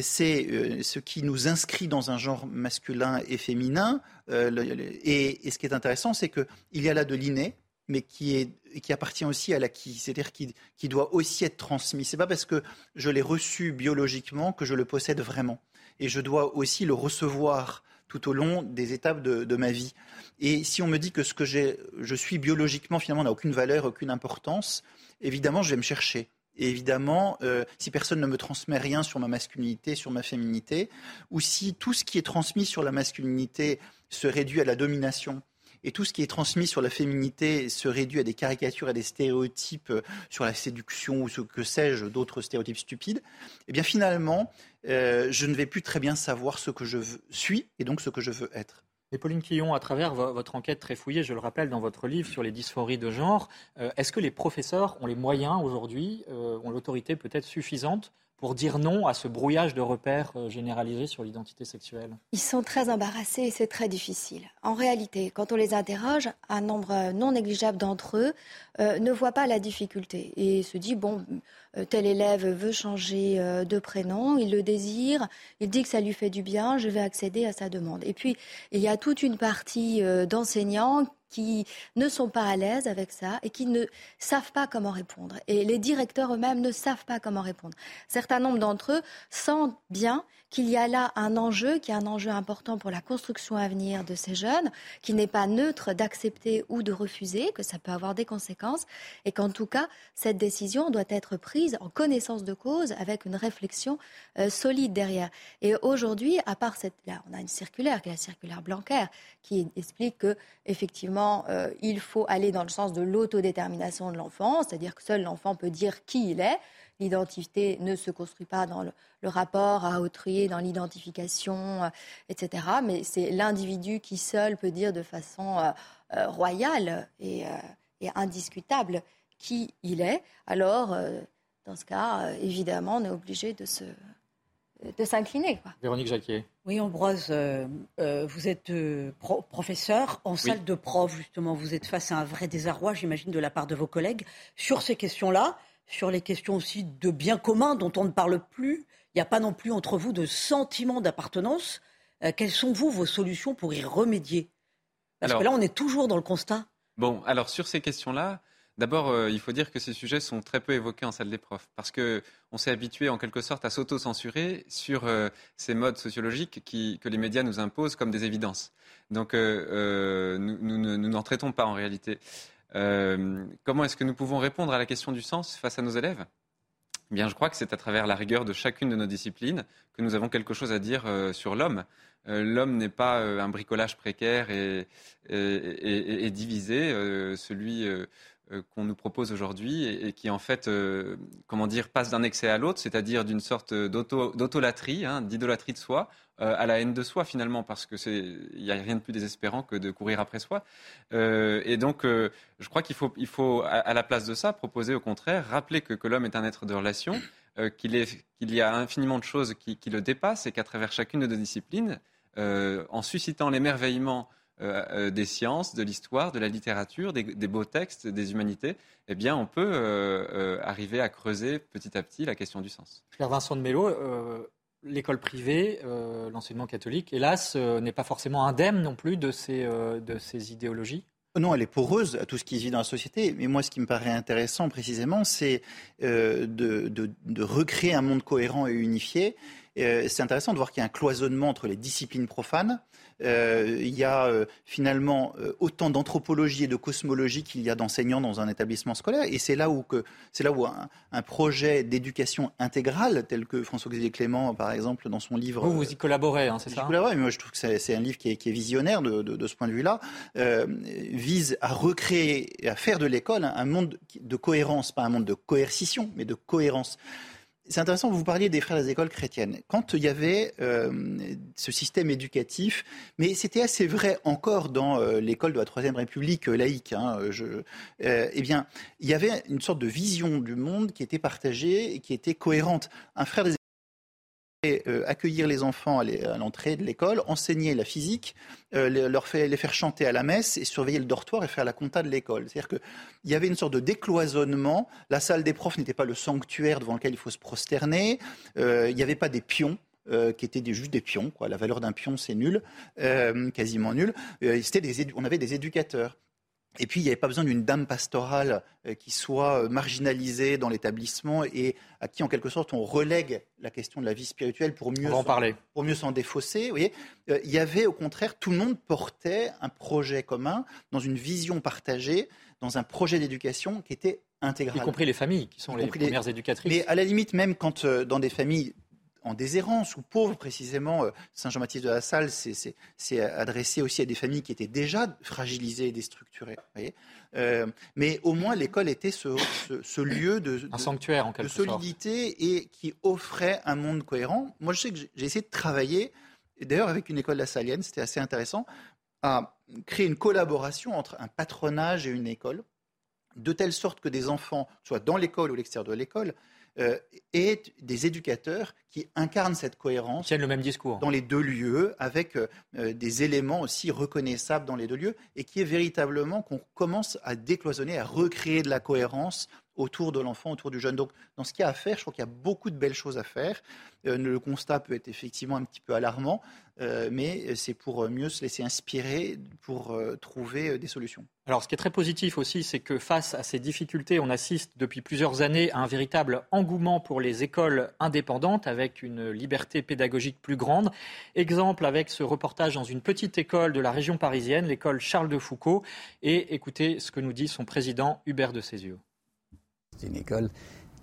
Speaker 11: c'est euh, ce qui nous inscrit dans un genre masculin et féminin. Euh, et, et, ce qui est intéressant, c'est qu'il y a là de l'inné, mais qui, est, qui appartient aussi à l'acquis, c'est-à-dire qui, qui, doit aussi être transmis. Ce n'est pas parce que je l'ai reçu biologiquement que je le possède vraiment. Et je dois aussi le recevoir tout au long des étapes de, ma vie. Et si on me dit que ce que je suis biologiquement finalement n'a aucune valeur, aucune importance, évidemment, je vais me chercher. Et évidemment, euh, si personne ne me transmet rien sur ma masculinité, sur ma féminité, ou si tout ce qui est transmis sur la masculinité se réduit à la domination, et tout ce qui est transmis sur la féminité se réduit à des caricatures, à des stéréotypes euh, sur la séduction ou ce que sais-je, d'autres stéréotypes stupides, eh bien finalement, euh, je ne vais plus très bien savoir ce que je suis et donc ce que je veux être.
Speaker 1: Et Pauline Quillon, à travers votre enquête très fouillée, je le rappelle, dans votre livre sur les dysphories de genre, euh, est-ce que les professeurs ont les moyens aujourd'hui, ont l'autorité peut-être suffisante pour dire non à ce brouillage de repères euh, généralisé sur l'identité sexuelle
Speaker 10: Ils sont très embarrassés et c'est très difficile. En réalité, quand on les interroge, un nombre non négligeable d'entre eux euh, ne voit pas la difficulté et se dit, bon, euh, tel élève veut changer de prénom, il le désire, il dit que ça lui fait du bien, je vais accéder à sa demande. Et puis, il y a toute une partie d'enseignants qui ne sont pas à l'aise avec ça et qui ne savent pas comment répondre. Et les directeurs eux-mêmes ne savent pas comment répondre. Certains nombre d'entre eux sentent bien qu'il y a là un enjeu qui est un enjeu important pour la construction à venir de ces jeunes, qui n'est pas neutre d'accepter ou de refuser, que ça peut avoir des conséquences, et qu'en tout cas, cette décision doit être prise en connaissance de cause, avec une réflexion euh, solide derrière. Et aujourd'hui, à part cette, là, on a une circulaire, qui est la circulaire Blanquer, qui explique que effectivement, euh, il faut aller dans le sens de l'autodétermination de l'enfant, c'est-à-dire que seul l'enfant peut dire qui il est. L'identité ne se construit pas dans le, rapport à autrui, dans l'identification, euh, etc. Mais c'est l'individu qui seul peut dire de façon euh, euh, royale et, indiscutable qui il est. Alors, dans ce cas, évidemment, on est obligé de se de s'incliner.
Speaker 1: Véronique Jacquier.
Speaker 12: Oui, Ambroise, vous êtes professeur en salle de prof, justement. Vous êtes face à un vrai désarroi, j'imagine, de la part de vos collègues sur ces questions-là sur les questions aussi de bien commun dont on ne parle plus. Il n'y a pas non plus entre vous de sentiment d'appartenance. Euh, quelles sont, vous, vos solutions pour y remédier? Parce que là, on est toujours dans le constat.
Speaker 9: Bon, alors sur ces questions-là, D'abord, euh, il faut dire que ces sujets sont très peu évoqués en salle des profs, parce qu'on s'est habitué en quelque sorte à s'auto-censurer sur euh, ces modes sociologiques que les médias nous imposent comme des évidences. Donc, nous n'en traitons pas en réalité. Euh, comment est-ce que nous pouvons répondre à la question du sens face à nos élèves? Eh Bien, je crois que c'est à travers la rigueur de chacune de nos disciplines que nous avons quelque chose à dire euh, sur l'homme. Euh, l'homme n'est pas un bricolage précaire et, et, et divisé. celui qu'on nous propose aujourd'hui et, qui en fait, euh, comment dire, passe d'un excès à l'autre, c'est-à-dire d'une sorte d'autolatrie, hein, d'idolâtrie de soi, euh, à la haine de soi finalement, parce que il n'y a rien de plus désespérant que de courir après soi. et donc, je crois qu'il faut, il faut à, la place de ça, proposer au contraire, rappeler que, que l'homme est un être de relation, qu'il y a infiniment de choses qui, qui le dépassent et qu'à travers chacune de nos disciplines, en suscitant l'émerveillement euh, euh, des sciences, de l'histoire, de la littérature, des, beaux textes, des humanités, eh bien, on peut euh, arriver à creuser petit à petit la question du sens.
Speaker 1: Pierre Vincent de Mello, l'école privée, l'enseignement catholique, hélas, n'est pas forcément indemne non plus de ces, de ces idéologies?
Speaker 11: Non, elle est poreuse à tout ce qui se vit dans la société. Mais moi, ce qui me paraît intéressant précisément, c'est de, de, recréer un monde cohérent et unifié. c'est intéressant de voir qu'il y a un cloisonnement entre les disciplines profanes euh, il y a euh, finalement euh, autant d'anthropologie et de cosmologie qu'il y a d'enseignants dans un établissement scolaire. Et c'est là où, c'est là où un, projet d'éducation intégrale, tel que François-Xavier Clément, par exemple, dans son livre.
Speaker 1: Vous, vous y collaborez, hein, c'est ça?
Speaker 11: mais moi je trouve que c'est, un livre qui est, visionnaire de, ce point de vue-là, vise à recréer et à faire de l'école un monde de cohérence, pas un monde de coercition, mais de cohérence. C'est intéressant, vous parliez des frères des écoles chrétiennes. Quand il y avait euh, ce système éducatif, mais c'était assez vrai encore dans euh, l'école de la Troisième République euh, laïque, hein, eh bien, il y avait une sorte de vision du monde qui était partagée et qui était cohérente. Un frère des euh, accueillir les enfants à l'entrée de l'école, enseigner la physique, euh, leur les faire chanter à la messe et surveiller le dortoir et faire la compta de l'école. C'est-à-dire qu'il y avait une sorte de décloisonnement. La salle des profs n'était pas le sanctuaire devant lequel il faut se prosterner. Euh, il n'y avait pas des pions. qui étaient juste des pions. Quoi. La valeur d'un pion, c'est nul, quasiment nul. Des on avait des éducateurs. Et puis, il n'y avait pas besoin d'une dame pastorale euh, qui soit euh, marginalisée dans l'établissement et à qui, en quelque sorte, on relègue la question de la vie spirituelle pour mieux,
Speaker 1: en parler.
Speaker 11: Pour mieux s'en défausser. Vous voyez euh, il y avait, au contraire, tout le monde portait un projet commun dans une vision partagée, dans un projet d'éducation qui était intégral.
Speaker 1: Y compris les familles, qui sont les premières éducatrices.
Speaker 11: Mais à la limite, même quand dans des familles en déshérence ou pauvres précisément. Euh, Saint Jean-Baptiste de la Salle s'est adressé aussi à des familles qui étaient déjà fragilisées et déstructurées. Euh, mais au moins l'école était ce, lieu de,
Speaker 1: un sanctuaire en
Speaker 11: de solidité et qui offrait un monde cohérent. Moi, je sais que j'ai essayé de travailler, d'ailleurs avec une école la Salienne, c'était assez intéressant, à créer une collaboration entre un patronage et une école, de telle sorte que des enfants, soit dans l'école ou l'extérieur de l'école, euh, et des éducateurs qui incarnent cette cohérence.
Speaker 1: le même discours.
Speaker 11: Dans les deux lieux, avec euh, euh, des éléments aussi reconnaissables dans les deux lieux, et qui est véritablement qu'on commence à décloisonner, à recréer de la cohérence autour de l'enfant, autour du jeune. Donc, dans ce qu'il y a à faire, je crois qu'il y a beaucoup de belles choses à faire. Euh, le constat peut être effectivement un petit peu alarmant, euh, mais c'est pour mieux se laisser inspirer, pour euh, trouver des solutions.
Speaker 1: Alors, ce qui est très positif aussi, c'est que face à ces difficultés, on assiste depuis plusieurs années à un véritable engouement pour les écoles indépendantes, avec une liberté pédagogique plus grande. Exemple avec ce reportage dans une petite école de la région parisienne, l'école Charles de Foucault. Et écoutez ce que nous dit son président Hubert de Cézieux.
Speaker 13: C'est une école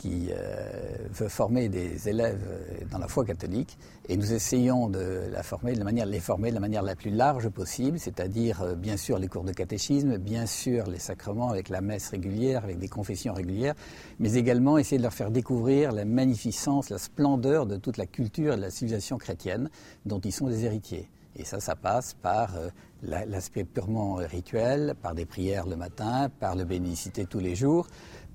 Speaker 13: qui euh, veut former des élèves euh, dans la foi catholique et nous essayons de, la former, de manière, les former de la manière la plus large possible, c'est-à-dire euh, bien sûr les cours de catéchisme, bien sûr les sacrements avec la messe régulière, avec des confessions régulières, mais également essayer de leur faire découvrir la magnificence, la splendeur de toute la culture et de la civilisation chrétienne dont ils sont des héritiers. Et ça, ça passe par l'aspect purement rituel, par des prières le matin, par le bénédicité tous les jours,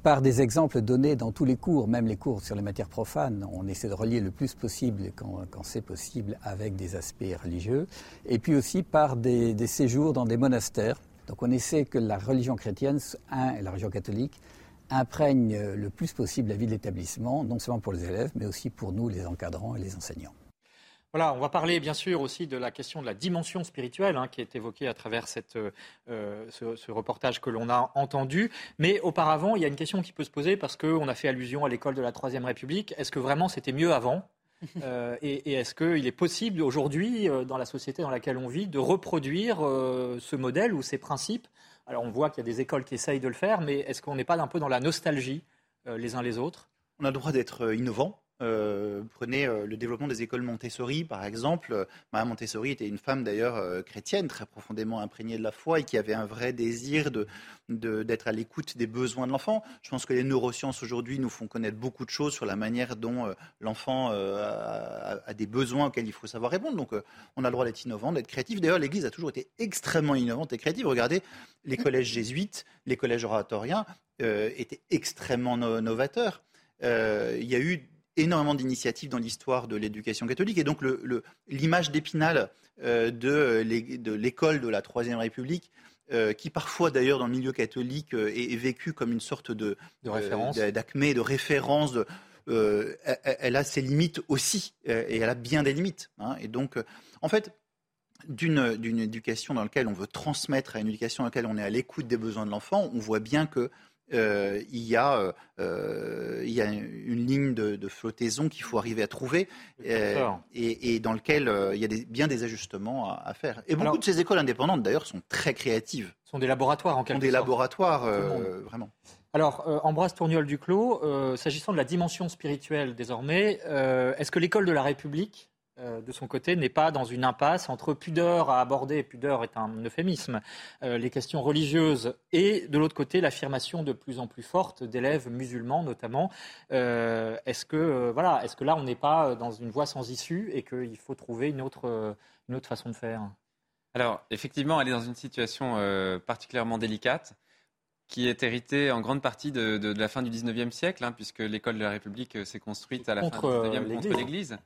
Speaker 13: par des exemples donnés dans tous les cours, même les cours sur les matières profanes. On essaie de relier le plus possible, quand, c'est possible, avec des aspects religieux. Et puis aussi par des, séjours dans des monastères. Donc on essaie que la religion chrétienne, un, la religion catholique, imprègne le plus possible la vie de l'établissement, non seulement pour les élèves, mais aussi pour nous, les encadrants et les enseignants.
Speaker 1: Voilà, on va parler bien sûr aussi de la question de la dimension spirituelle hein, qui est évoquée à travers cette, euh, ce, reportage que l'on a entendu. Mais auparavant, il y a une question qui peut se poser parce qu'on a fait allusion à l'école de la Troisième République. Est-ce que vraiment c'était mieux avant? <laughs> Euh, et, est-ce qu'il est possible aujourd'hui, euh, dans la société dans laquelle on vit, de reproduire ce modèle ou ces principes? Alors on voit qu'il y a des écoles qui essayent de le faire, mais est-ce qu'on n'est pas un peu dans la nostalgie les uns les autres?
Speaker 11: On a le droit d'être innovant euh, prenez euh, le développement des écoles Montessori, par exemple. Madame Montessori était une femme d'ailleurs euh, chrétienne, très profondément imprégnée de la foi et qui avait un vrai désir de, d'être à l'écoute des besoins de l'enfant. Je pense que les neurosciences aujourd'hui nous font connaître beaucoup de choses sur la manière dont l'enfant a, a, des besoins auxquels il faut savoir répondre. Donc on a le droit d'être innovant, d'être créatif. D'ailleurs, l'Église a toujours été extrêmement innovante et créative. Regardez, les collèges jésuites, les collèges oratoriens étaient extrêmement novateurs. il y a eu énormément d'initiatives dans l'histoire de l'éducation catholique. Et donc l'image d'Épinal euh, de l'école de la Troisième République, euh, qui parfois d'ailleurs dans le milieu catholique euh, est, vécue comme une sorte de, d'acmé, de référence. Elle, a ses limites aussi, et elle a bien des limites. Hein. Et donc, en fait, d'une, d'une éducation dans laquelle on veut transmettre à une éducation dans laquelle on est à l'écoute des besoins de l'enfant, on voit bien que euh, il, y a, euh, il y a une ligne de, flottaison qu'il faut arriver à trouver euh, et, dans lequel il y a bien des ajustements à, faire. Et beaucoup de ces écoles indépendantes, d'ailleurs, sont très créatives.
Speaker 1: Sont des laboratoires en quelque
Speaker 11: sorte. Sont des laboratoires, vraiment.
Speaker 1: Alors, Ambroise Tourniol Duclos, s'agissant de la dimension spirituelle désormais, est-ce que l'école de la République euh, de son côté, n'est pas dans une impasse entre pudeur à aborder, pudeur est un euphémisme, euh, les questions religieuses et de l'autre côté l'affirmation de plus en plus forte d'élèves musulmans notamment. Euh, est-ce que voilà, est-ce que là on n'est pas dans une voie sans issue et qu'il faut trouver une autre, une autre façon de faire?
Speaker 9: Alors effectivement, elle est dans une situation particulièrement délicate qui est héritée en grande partie de, la fin du 19e siècle, hein, puisque l'école de la République s'est construite à la fin du 19e contre l'Église.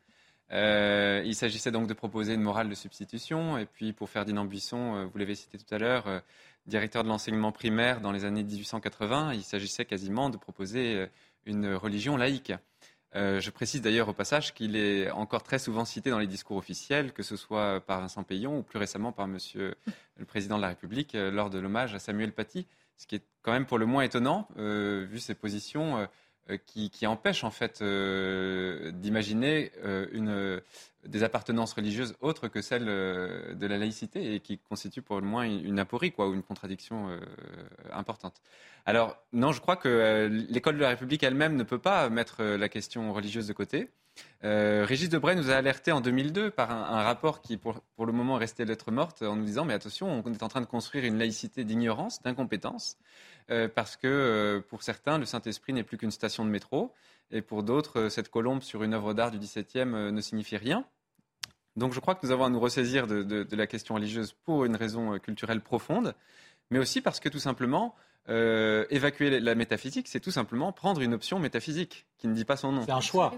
Speaker 9: Euh, il s'agissait donc de proposer une morale de substitution. Et puis, pour Ferdinand Buisson, euh, vous l'avez cité tout à l'heure, euh, directeur de l'enseignement primaire dans les années 1880, il s'agissait quasiment de proposer une religion laïque. je précise d'ailleurs au passage qu'il est encore très souvent cité dans les discours officiels, que ce soit par Vincent Payon ou plus récemment par Monsieur le Président de la République lors de l'hommage à Samuel Paty, ce qui est quand même pour le moins étonnant, vu ses positions euh, qui, empêche en fait euh, d'imaginer euh, une, des appartenances religieuses autres que celles de la laïcité et qui constituent pour le moins une, aporie quoi, ou une contradiction importante. Alors non, je crois que l'école de la République elle-même ne peut pas mettre la question religieuse de côté. Régis Debray nous a alerté en 2002 par un, rapport qui, pour, le moment, est resté lettre morte, en nous disant Mais attention, on est en train de construire une laïcité d'ignorance, d'incompétence. Euh, parce que euh, pour certains, le Saint-Esprit n'est plus qu'une station de métro, et pour d'autres, euh, cette colombe sur une œuvre d'art du XVIIe ne signifie rien. Donc je crois que nous avons à nous ressaisir de, la question religieuse pour une raison culturelle profonde, mais aussi parce que tout simplement, évacuer la métaphysique, c'est tout simplement prendre une option métaphysique qui ne dit pas son nom.
Speaker 1: C'est un choix,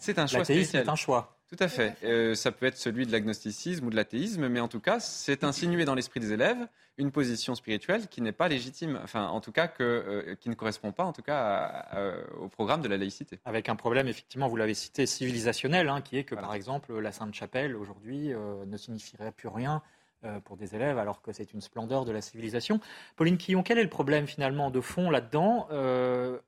Speaker 9: c'est un choix.
Speaker 1: C'est un choix.
Speaker 9: Tout à fait. Euh, ça peut être celui de l'agnosticisme ou de l'athéisme, mais en tout cas, c'est insinué dans l'esprit des élèves une position spirituelle qui n'est pas légitime, enfin, en tout cas, que, euh, qui ne correspond pas, en tout cas, au programme de la laïcité.
Speaker 1: Avec un problème, effectivement, vous l'avez cité, civilisationnel, hein, qui est que, par exemple, la Sainte-Chapelle, aujourd'hui, euh, ne signifierait plus rien pour des élèves, alors que c'est une splendeur de la civilisation. Pauline Quillon, quel est le problème finalement de fond là-dedans?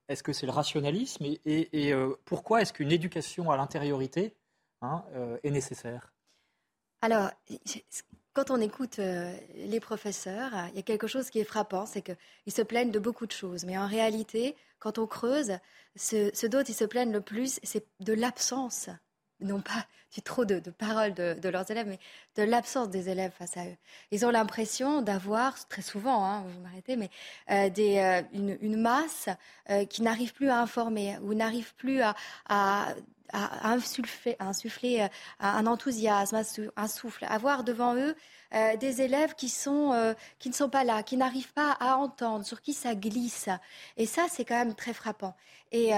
Speaker 1: Est-ce que c'est le rationalisme? Et pourquoi est-ce qu'une éducation à l'intériorité Hein, euh, est nécessaire?
Speaker 10: Alors, quand on écoute euh, les professeurs, il y a quelque chose qui est frappant, c'est qu'ils se plaignent de beaucoup de choses. Mais en réalité, quand on creuse, ce, dont ils se plaignent le plus, c'est de l'absence, non pas du trop de, paroles de, leurs élèves, mais de l'absence des élèves face à eux. Ils ont l'impression d'avoir, très souvent, hein, vous m'arrêtez, mais euh, des, une, masse qui n'arrive plus à informer ou n'arrive plus à à, insuffler, euh, un enthousiasme, un souffle, avoir devant eux euh, des élèves euh, qui ne sont pas là, qui n'arrivent pas à entendre, sur qui ça glisse. Et ça, c'est quand même très frappant. Et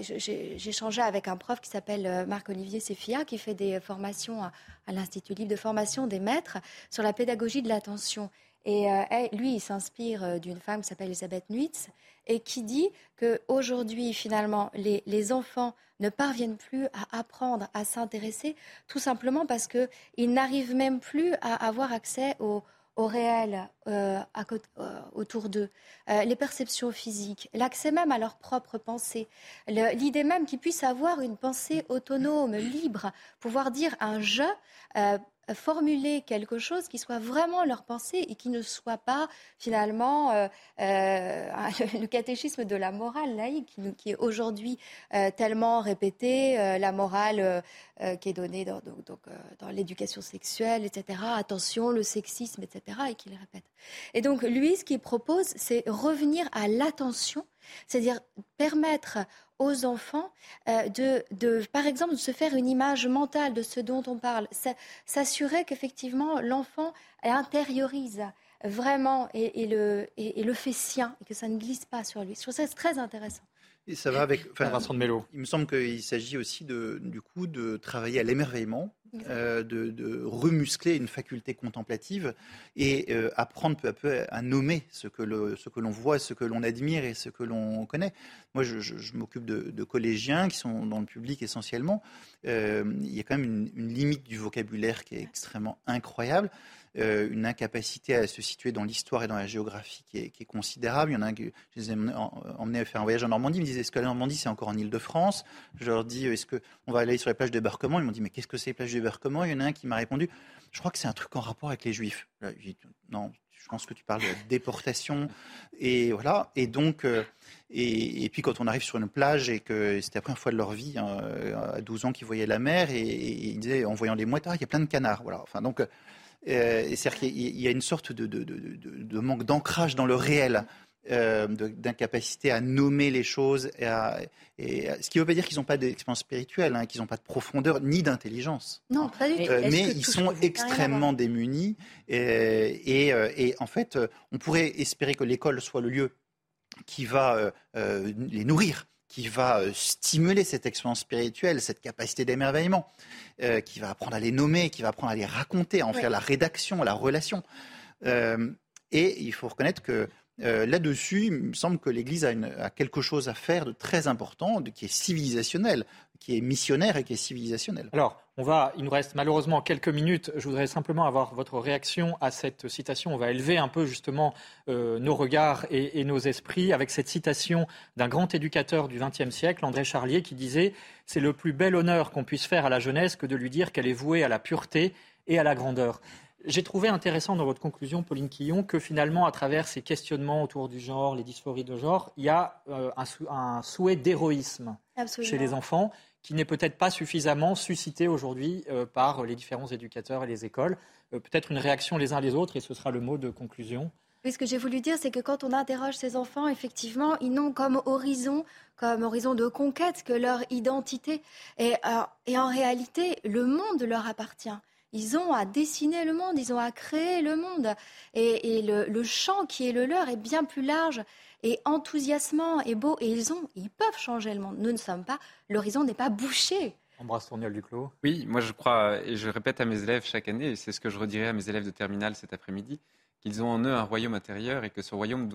Speaker 10: j'ai échangé avec un prof qui s'appelle Marc-Olivier Sefia, qui fait des formations à l'Institut libre de formation des maîtres sur la pédagogie de l'attention. Et lui, il s'inspire d'une femme qui s'appelle Elisabeth Nuitz et qui dit qu'aujourd'hui, finalement, les, les, enfants ne parviennent plus à apprendre à s'intéresser, tout simplement parce qu'ils n'arrivent même plus à avoir accès au, réel euh, à, euh, autour d'eux, euh, les perceptions physiques, l'accès même à leur propre pensée, l'idée même qu'ils puissent avoir une pensée autonome, libre, pouvoir dire un je formuler quelque chose qui soit vraiment leur pensée et qui ne soit pas finalement euh, euh, <laughs> le catéchisme de la morale laïque qui, est aujourd'hui euh, tellement répété, la morale qui est donnée dans, dans l'éducation sexuelle, etc. Attention, le sexisme, etc. et qu'il répète. Et donc lui, ce qu'il propose, c'est revenir à l'attention, c'est-à-dire permettre aux enfants euh, de, par exemple, de se faire une image mentale de ce dont on parle, s'assurer qu'effectivement l'enfant intériorise vraiment et, le, et, le fait sien et que ça ne glisse pas sur lui. Je trouve ça très intéressant.
Speaker 11: Et ça va avec. Vincent de Mélo. Il me semble qu'il s'agit aussi de, du coup de travailler à l'émerveillement euh, de, remuscler une faculté contemplative et euh, apprendre peu à peu à nommer ce que, l'on voit, ce que l'on admire et ce que l'on connaît. Moi, je, m'occupe de, collégiens qui sont dans le public essentiellement. Euh, il y a quand même une, limite du vocabulaire qui est extrêmement incroyable. Euh, une incapacité à se situer dans l'histoire et dans la géographie qui est, considérable. Il y en a un que je les ai emmenés faire un voyage en Normandie. Ils me disaient est-ce que la Normandie c'est encore en Ile-de-France Je leur dis est-ce qu'on va aller sur les plages de débarquement Ils m'ont dit mais qu'est-ce que c'est les plages de débarquement Il y en a un qui m'a répondu je crois que c'est un truc en rapport avec les Juifs. non, je pense que tu parles de déportation et voilà. Et donc, euh, et, puis quand on arrive sur une plage et que c'était la première fois de leur vie, hein, à 12 ans, qu'ils voyaient la mer et, ils disaient en voyant les mouettes, il y a plein de canards. Voilà. Enfin donc, euh, c'est-à-dire qu'il y a une sorte de, manque d'ancrage dans le réel. Euh, d'incapacité à nommer les choses. Et, ce qui ne veut pas dire qu'ils n'ont pas d'expérience spirituelle, hein, qu'ils n'ont pas de profondeur ni d'intelligence.
Speaker 10: Non, pas du tout.
Speaker 11: Euh, mais ils sont extrêmement démunis. Et, et, en fait, on pourrait espérer que l'école soit le lieu qui va les nourrir qui va euh, stimuler cette expérience spirituelle, cette capacité d'émerveillement, euh, qui va apprendre à les nommer, qui va apprendre à les raconter, à en faire la rédaction, la relation. Euh, et il faut reconnaître que là-dessus, il me semble que l'Église a, quelque chose à faire de très important, qui est civilisationnel, qui est missionnaire et qui est civilisationnel.
Speaker 1: Alors, on va, il nous reste malheureusement quelques minutes. Je voudrais simplement avoir votre réaction à cette citation. On va élever un peu justement euh, nos regards et, nos esprits avec cette citation d'un grand éducateur du XXe siècle, André Charlier, qui disait C'est le plus bel honneur qu'on puisse faire à la jeunesse que de lui dire qu'elle est vouée à la pureté et à la grandeur. J'ai trouvé intéressant dans votre conclusion, Pauline Quillon, que finalement, à travers ces questionnements autour du genre, les dysphories de genre, il y a euh, un, souhait d'héroïsme chez les enfants qui n'est peut-être pas suffisamment suscité aujourd'hui euh, par les différents éducateurs et les écoles. Euh, peut-être une réaction les uns les autres, et ce sera le mot de conclusion.
Speaker 10: Oui, ce que j'ai voulu dire, c'est que quand on interroge ces enfants, effectivement, ils n'ont comme horizon, comme horizon de conquête que leur identité. Et, et en réalité, le monde leur appartient. Ils ont à dessiner le monde, ils ont à créer le monde. Et, et le, le champ qui est le leur est bien plus large et enthousiasmant et beau. Et ils, ont, ils peuvent changer le monde. Nous ne sommes pas, l'horizon n'est pas bouché.
Speaker 1: Ambroise Tourniol du Clos.
Speaker 9: Oui, moi je crois, et je répète à mes élèves chaque année, et c'est ce que je redirai à mes élèves de terminale cet après-midi, qu'ils ont en eux un royaume intérieur et que ce royaume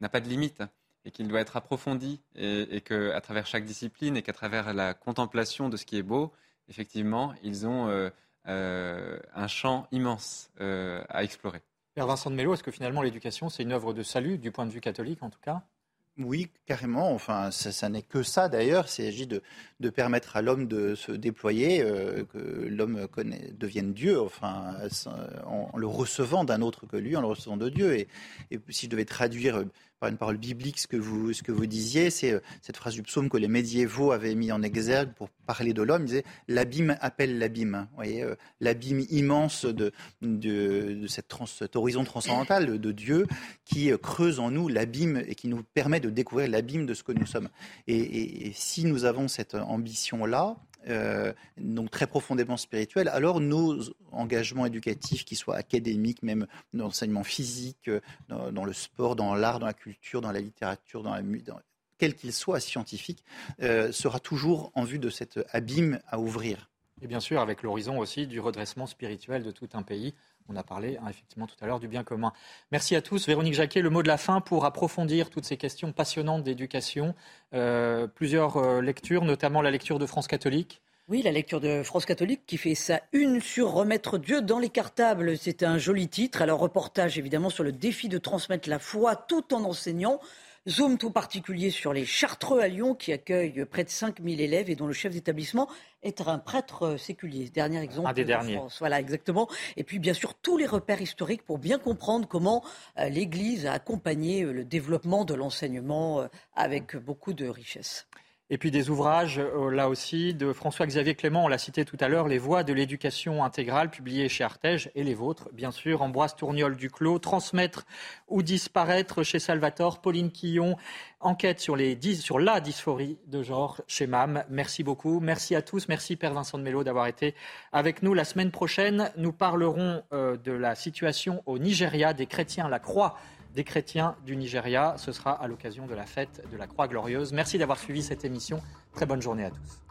Speaker 9: n'a pas de limite et qu'il doit être approfondi et, et qu'à travers chaque discipline et qu'à travers la contemplation de ce qui est beau, effectivement, ils ont euh, un champ immense euh, à explorer.
Speaker 1: Père Vincent de Mello, est-ce que finalement l'éducation, c'est une œuvre de salut, du point de vue catholique en tout cas?
Speaker 11: Oui, carrément. Enfin, ça, n'est que ça d'ailleurs. Il s'agit de, de, permettre à l'homme de se déployer, que l'homme devienne Dieu, enfin, en, le recevant d'un autre que lui, en le recevant de Dieu. Et, et si je devais traduire une parole biblique ce que vous, ce que vous disiez. C'est euh, cette phrase du psaume que les médiévaux avaient mis en exergue pour parler de l'homme. Ils disaient L'abîme appelle l'abîme. Vous voyez, euh, l'abîme immense de, cette cet horizon transcendantal de, Dieu qui euh, creuse en nous l'abîme et qui nous permet de découvrir l'abîme de ce que nous sommes. et si nous avons cette ambition-là, euh, donc très profondément spirituel, alors nos engagements éducatifs, qu'ils soient académiques, même l'enseignement physique, euh, dans, le sport, dans l'art, dans la culture, dans la littérature, dans la dans, quel qu'il soit scientifique, euh, sera toujours en vue de cet abîme à ouvrir.
Speaker 1: Et bien sûr, avec l'horizon aussi du redressement spirituel de tout un pays. On a parlé hein, effectivement tout à l'heure du bien commun. Merci à tous. Véronique Jacquet, le mot de la fin pour approfondir toutes ces questions passionnantes d'éducation. Euh, plusieurs euh, lectures, notamment la lecture de France catholique.
Speaker 12: Oui, la lecture de France catholique qui fait sa une sur remettre Dieu dans les cartables. C'est un joli titre. Alors, reportage évidemment sur le défi de transmettre la foi tout en enseignant. Zoom tout particulier sur les Chartreux à Lyon qui accueillent près de 5000 élèves et dont le chef d'établissement est un prêtre séculier. Dernier exemple.
Speaker 1: Un des derniers.
Speaker 12: France. Voilà, exactement. Et puis, bien sûr, tous les repères historiques pour bien comprendre comment euh, l'Église a accompagné euh, le développement de l'enseignement euh, avec beaucoup de richesse.
Speaker 1: Et puis des ouvrages, euh, là aussi, de François-Xavier Clément, on l'a cité tout à l'heure, Les voies de l'éducation intégrale, publié chez Artege, et les vôtres, bien sûr, Ambroise Tourniol Duclos, Transmettre ou disparaître chez Salvatore, Pauline Quillon, Enquête sur, sur la dysphorie de genre chez MAM. Merci beaucoup. Merci à tous. Merci Père Vincent de Mello d'avoir été avec nous. La semaine prochaine, nous parlerons euh, de la situation au Nigeria des chrétiens la croix des chrétiens du Nigeria. Ce sera à l'occasion de la fête de la Croix Glorieuse. Merci d'avoir suivi cette émission. Très bonne journée à tous.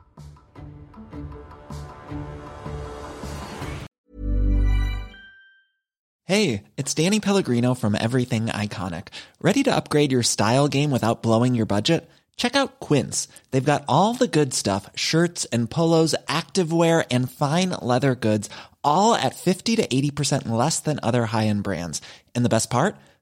Speaker 14: Hey, it's Danny Pellegrino from Everything Iconic. Ready to upgrade your style game without blowing your budget? Check out Quince. They've got all the good stuff, shirts and polos, activewear and fine leather goods, all at 50 to 80% less than other high-end brands. And the best part?